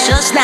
все.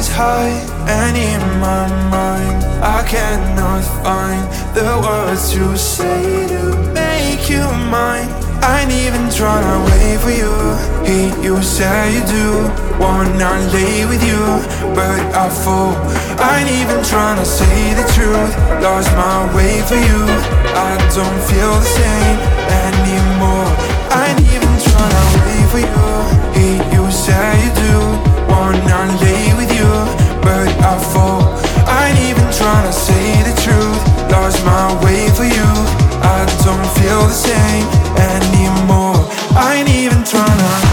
is high and in my mind I cannot find the words to say to make you mine. I ain't even trying to wait for you. Hate you, say you do Wanna lay with you, but I fall. I ain't even trying to say the truth. Lost my way for you. I don't feel the same anymore. I ain't even trying to wait for you. Hate you, say you do Wanna lay with you you, but I fall. I ain't even trying to say the truth. Lost my way for you. I don't feel the same anymore. I ain't even trying.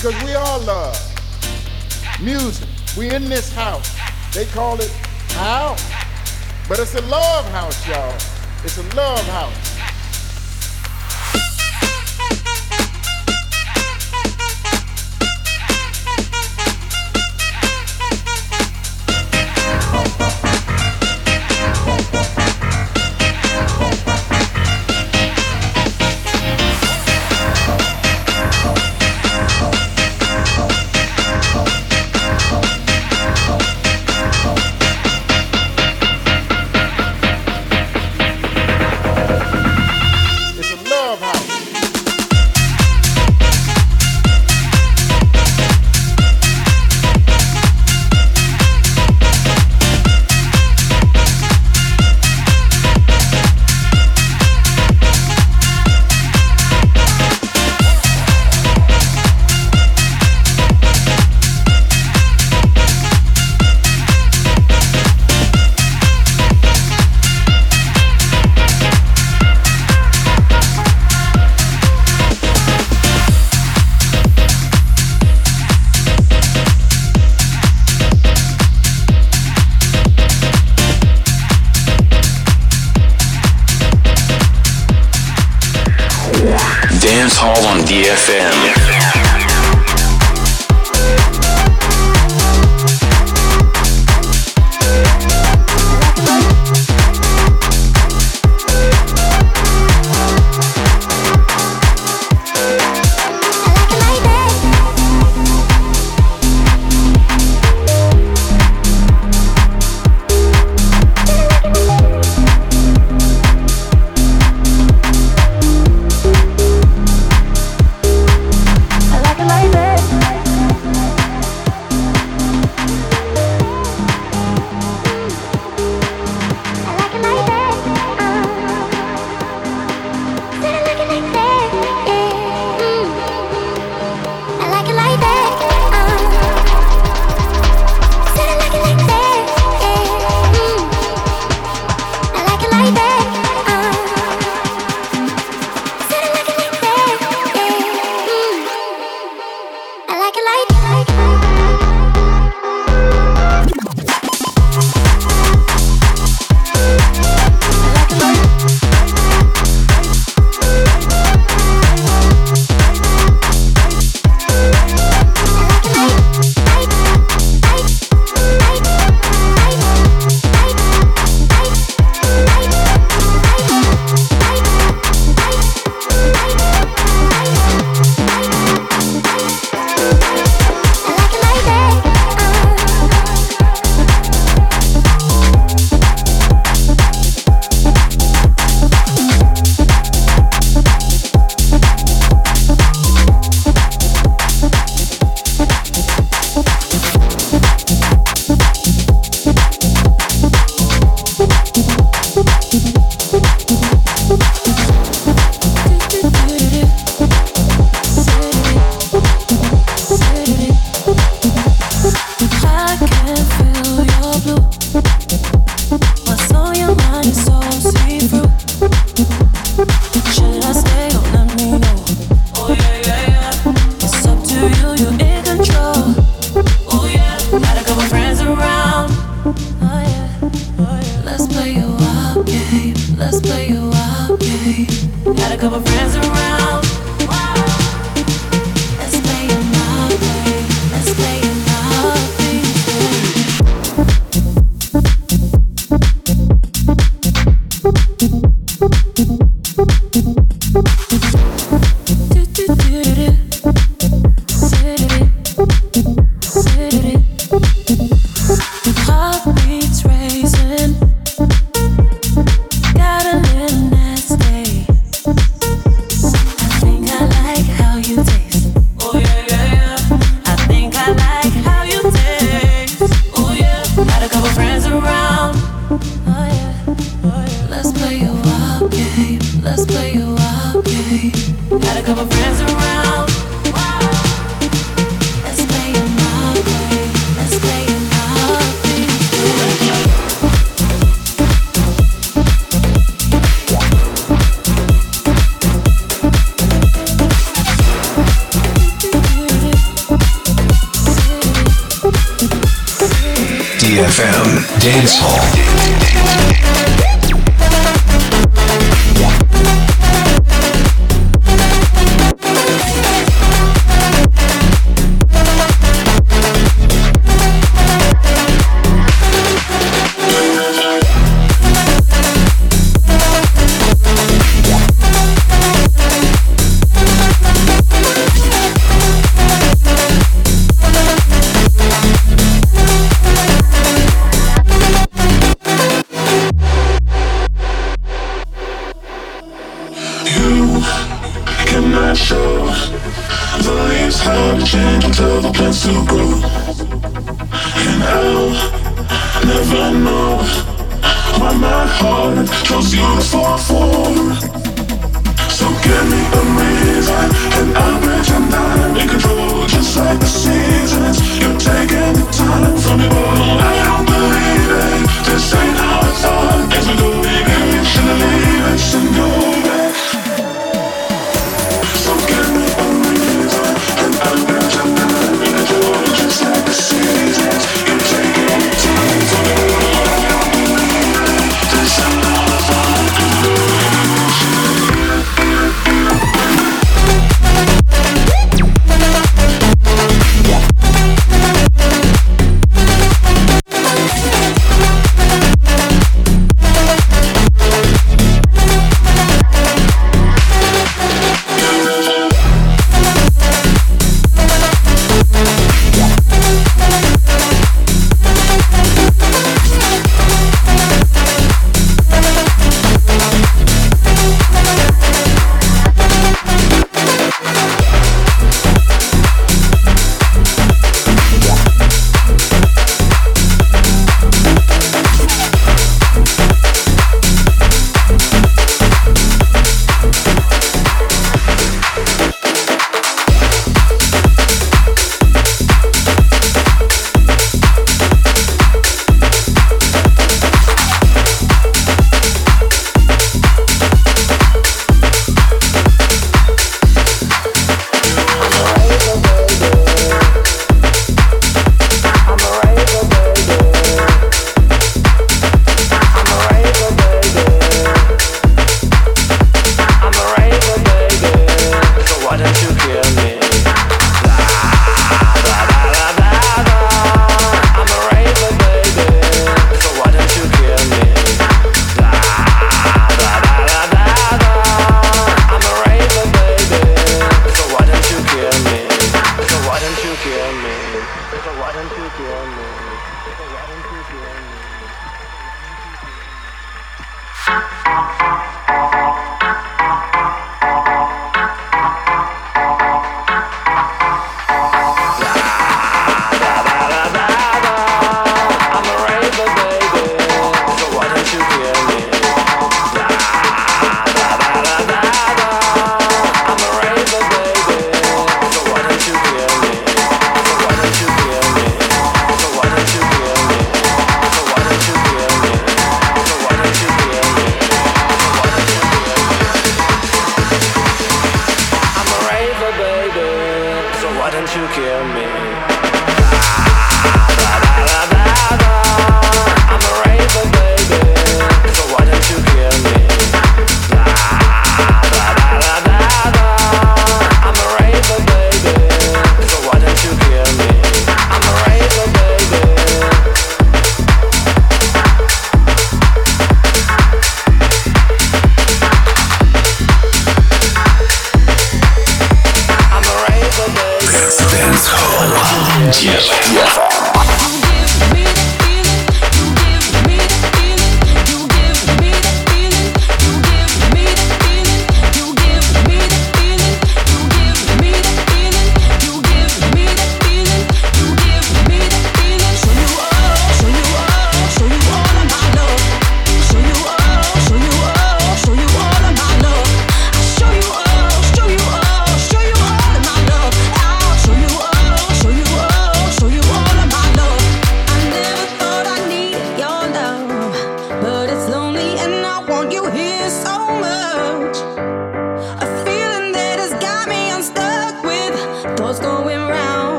because we all love. Music. We in this house. They call it house. But it's a love house, y'all. It's a love house.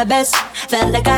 My best. Felt like